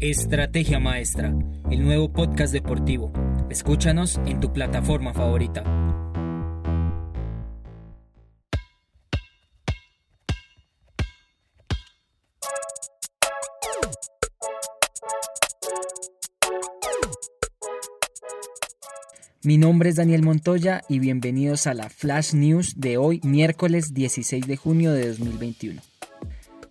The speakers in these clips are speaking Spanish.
Estrategia Maestra, el nuevo podcast deportivo. Escúchanos en tu plataforma favorita. Mi nombre es Daniel Montoya y bienvenidos a la Flash News de hoy, miércoles 16 de junio de 2021.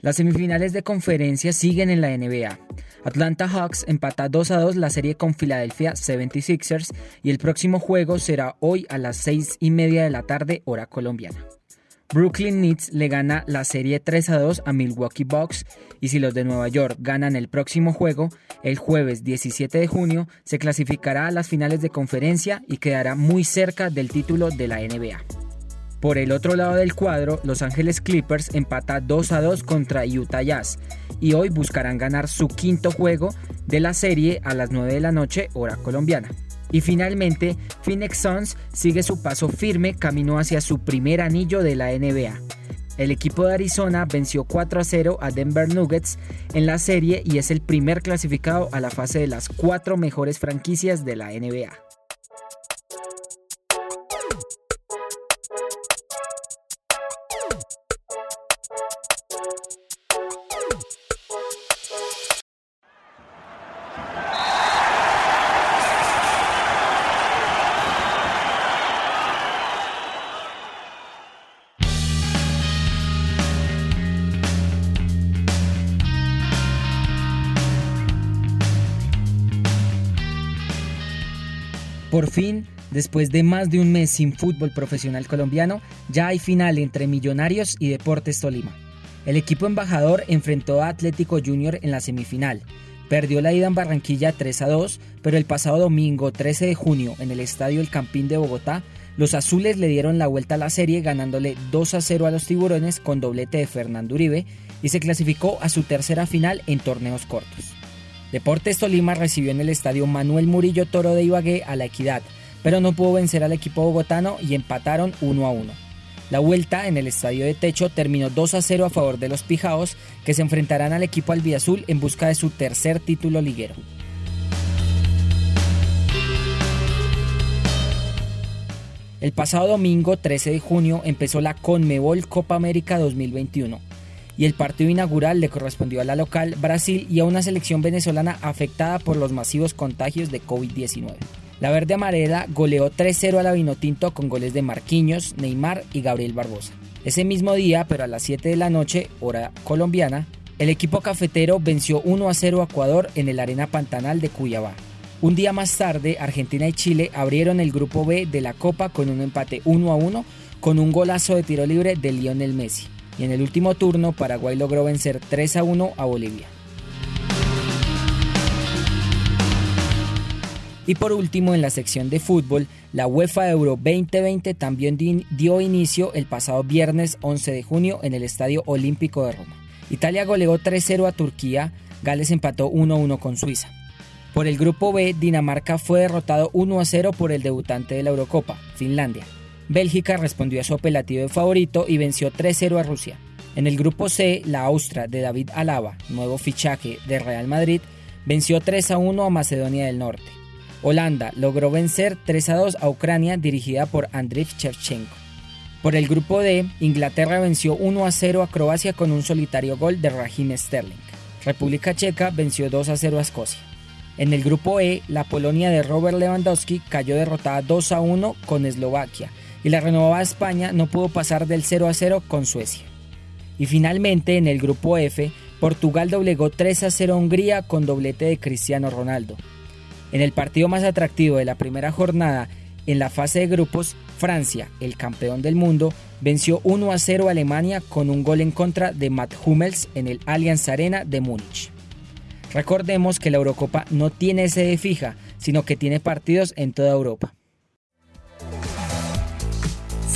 Las semifinales de conferencia siguen en la NBA. Atlanta Hawks empata 2 a 2 la serie con Philadelphia 76ers y el próximo juego será hoy a las 6 y media de la tarde, hora colombiana. Brooklyn Nets le gana la serie 3 a 2 a Milwaukee Bucks y si los de Nueva York ganan el próximo juego, el jueves 17 de junio se clasificará a las finales de conferencia y quedará muy cerca del título de la NBA. Por el otro lado del cuadro, Los Ángeles Clippers empata 2 a 2 contra Utah Jazz y hoy buscarán ganar su quinto juego de la serie a las 9 de la noche hora colombiana. Y finalmente, Phoenix Suns sigue su paso firme camino hacia su primer anillo de la NBA. El equipo de Arizona venció 4 a 0 a Denver Nuggets en la serie y es el primer clasificado a la fase de las cuatro mejores franquicias de la NBA. Por fin, después de más de un mes sin fútbol profesional colombiano, ya hay final entre Millonarios y Deportes Tolima. El equipo embajador enfrentó a Atlético Junior en la semifinal. Perdió la ida en Barranquilla 3 a 2, pero el pasado domingo 13 de junio en el estadio El Campín de Bogotá, los azules le dieron la vuelta a la serie ganándole 2 a 0 a los tiburones con doblete de Fernando Uribe y se clasificó a su tercera final en torneos cortos. Deportes Tolima recibió en el estadio Manuel Murillo Toro de Ibagué a la Equidad, pero no pudo vencer al equipo bogotano y empataron 1 a 1. La vuelta en el estadio de techo terminó 2 a 0 a favor de los Pijaos, que se enfrentarán al equipo albiazul en busca de su tercer título liguero. El pasado domingo 13 de junio empezó la Conmebol Copa América 2021 y el partido inaugural le correspondió a la local Brasil y a una selección venezolana afectada por los masivos contagios de COVID-19. La verde amarela goleó 3-0 a la Vinotinto con goles de Marquinhos, Neymar y Gabriel Barbosa. Ese mismo día, pero a las 7 de la noche, hora colombiana, el equipo cafetero venció 1 0 a Ecuador en el Arena Pantanal de Cuyabá. Un día más tarde, Argentina y Chile abrieron el grupo B de la Copa con un empate 1 1 con un golazo de tiro libre de Lionel Messi y en el último turno Paraguay logró vencer 3 a 1 a Bolivia. Y por último, en la sección de fútbol, la UEFA Euro 2020 también dio inicio el pasado viernes 11 de junio en el Estadio Olímpico de Roma. Italia goleó 3-0 a Turquía, Gales empató 1-1 con Suiza. Por el grupo B, Dinamarca fue derrotado 1-0 por el debutante de la Eurocopa, Finlandia. Bélgica respondió a su apelativo de favorito y venció 3-0 a Rusia. En el grupo C, la Austria de David Alaba, nuevo fichaje de Real Madrid, venció 3-1 a Macedonia del Norte. Holanda logró vencer 3-2 a Ucrania dirigida por Andriy Shevchenko. Por el grupo D, Inglaterra venció 1-0 a Croacia con un solitario gol de Raheem Sterling. República Checa venció 2-0 a Escocia. En el grupo E, la Polonia de Robert Lewandowski cayó derrotada 2-1 con Eslovaquia y la renovada España no pudo pasar del 0 a 0 con Suecia. Y finalmente en el grupo F, Portugal doblegó 3 a 0 a Hungría con doblete de Cristiano Ronaldo. En el partido más atractivo de la primera jornada, en la fase de grupos, Francia, el campeón del mundo, venció 1 a 0 a Alemania con un gol en contra de Matt Hummels en el Allianz Arena de Múnich. Recordemos que la Eurocopa no tiene sede fija, sino que tiene partidos en toda Europa.